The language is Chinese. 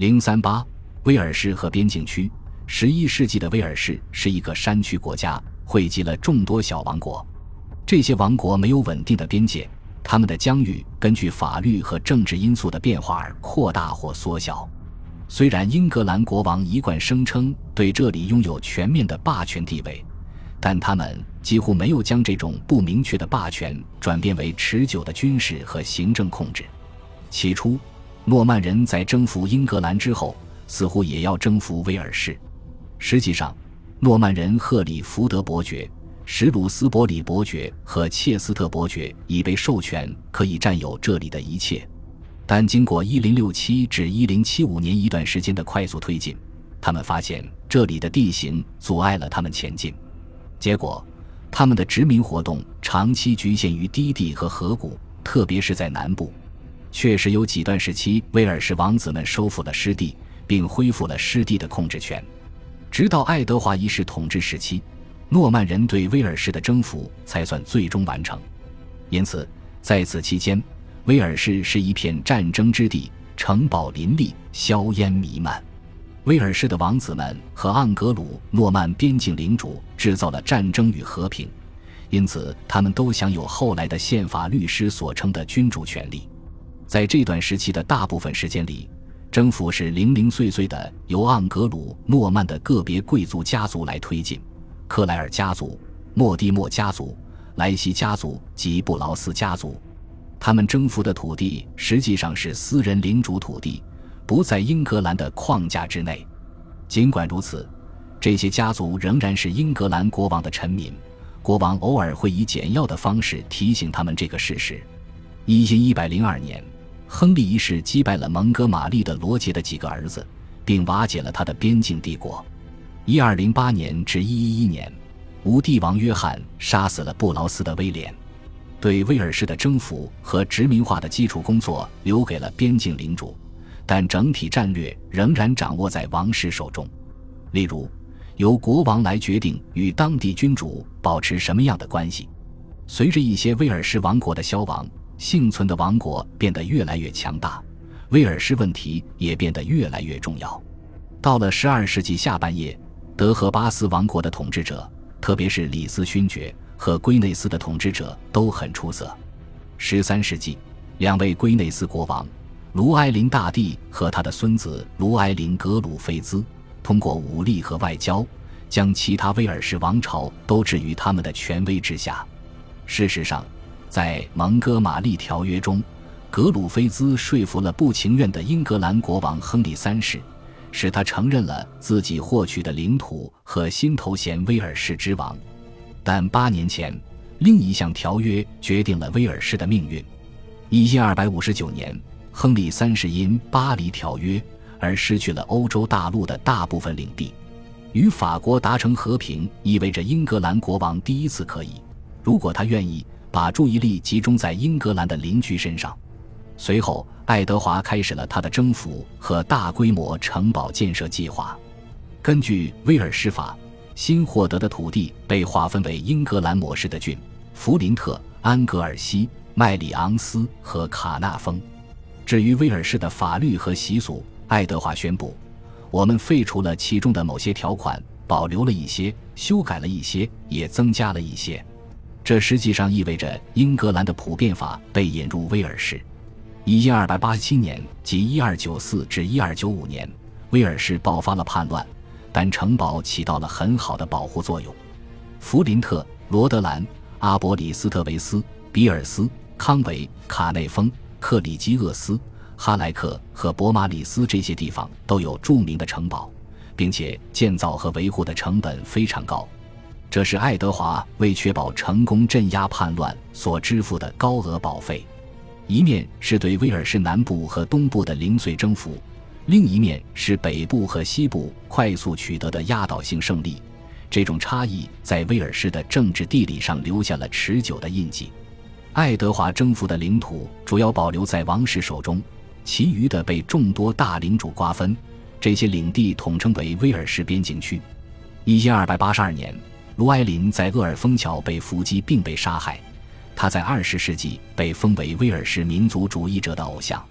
零三八，威尔士和边境区。十一世纪的威尔士是一个山区国家，汇集了众多小王国。这些王国没有稳定的边界，他们的疆域根据法律和政治因素的变化而扩大或缩小。虽然英格兰国王一贯声称对这里拥有全面的霸权地位，但他们几乎没有将这种不明确的霸权转变为持久的军事和行政控制。起初，诺曼人在征服英格兰之后，似乎也要征服威尔士。实际上，诺曼人赫里福德伯爵、史鲁斯伯里伯爵和切斯特伯爵已被授权可以占有这里的一切。但经过1067至1075年一段时间的快速推进，他们发现这里的地形阻碍了他们前进。结果，他们的殖民活动长期局限于低地和河谷，特别是在南部。确实有几段时期，威尔士王子们收复了失地，并恢复了失地的控制权。直到爱德华一世统治时期，诺曼人对威尔士的征服才算最终完成。因此，在此期间，威尔士是一片战争之地，城堡林立，硝烟弥漫。威尔士的王子们和盎格鲁诺曼边境领主制造了战争与和平，因此他们都享有后来的宪法律师所称的君主权利。在这段时期的大部分时间里，征服是零零碎碎的，由盎格鲁诺曼的个别贵族家族来推进，克莱尔家族、莫蒂莫家族、莱西家族及布劳斯家族。他们征服的土地实际上是私人领主土地，不在英格兰的框架之内。尽管如此，这些家族仍然是英格兰国王的臣民。国王偶尔会以简要的方式提醒他们这个事实。一千一百零二年，亨利一世击败了蒙哥马利的罗杰的几个儿子，并瓦解了他的边境帝国。一二零八年至一一一年，无帝王约翰杀死了布劳斯的威廉。对威尔士的征服和殖民化的基础工作留给了边境领主，但整体战略仍然掌握在王室手中。例如，由国王来决定与当地君主保持什么样的关系。随着一些威尔士王国的消亡，幸存的王国变得越来越强大，威尔士问题也变得越来越重要。到了十二世纪下半叶，德和巴斯王国的统治者，特别是李斯勋爵。和圭内斯的统治者都很出色。十三世纪，两位圭内斯国王卢埃林大帝和他的孙子卢埃林格鲁菲兹，通过武力和外交，将其他威尔士王朝都置于他们的权威之下。事实上，在蒙哥马利条约中，格鲁菲兹说服了不情愿的英格兰国王亨利三世，使他承认了自己获取的领土和新头衔威尔士之王。但八年前，另一项条约决定了威尔士的命运。一千二百五十九年，亨利三世因巴黎条约而失去了欧洲大陆的大部分领地。与法国达成和平，意味着英格兰国王第一次可以，如果他愿意，把注意力集中在英格兰的邻居身上。随后，爱德华开始了他的征服和大规模城堡建设计划。根据威尔士法。新获得的土地被划分为英格兰模式的郡：弗林特、安格尔西、麦里昂斯和卡纳丰。至于威尔士的法律和习俗，爱德华宣布：“我们废除了其中的某些条款，保留了一些，修改了一些，也增加了一些。”这实际上意味着英格兰的普遍法被引入威尔士。一二八七年及一二九四至一二九五年，威尔士爆发了叛乱。但城堡起到了很好的保护作用。弗林特、罗德兰、阿伯里斯特维斯、比尔斯、康维、卡内丰、克里基厄斯、哈莱克和博马里斯这些地方都有著名的城堡，并且建造和维护的成本非常高。这是爱德华为确保成功镇压叛乱所支付的高额保费。一面是对威尔士南部和东部的零碎征服。另一面是北部和西部快速取得的压倒性胜利，这种差异在威尔士的政治地理上留下了持久的印记。爱德华征服的领土主要保留在王室手中，其余的被众多大领主瓜分。这些领地统称为威尔士边境区。一千二百八十二年，卢埃林在厄尔峰桥被伏击并被杀害，他在二十世纪被封为威尔士民族主义者的偶像。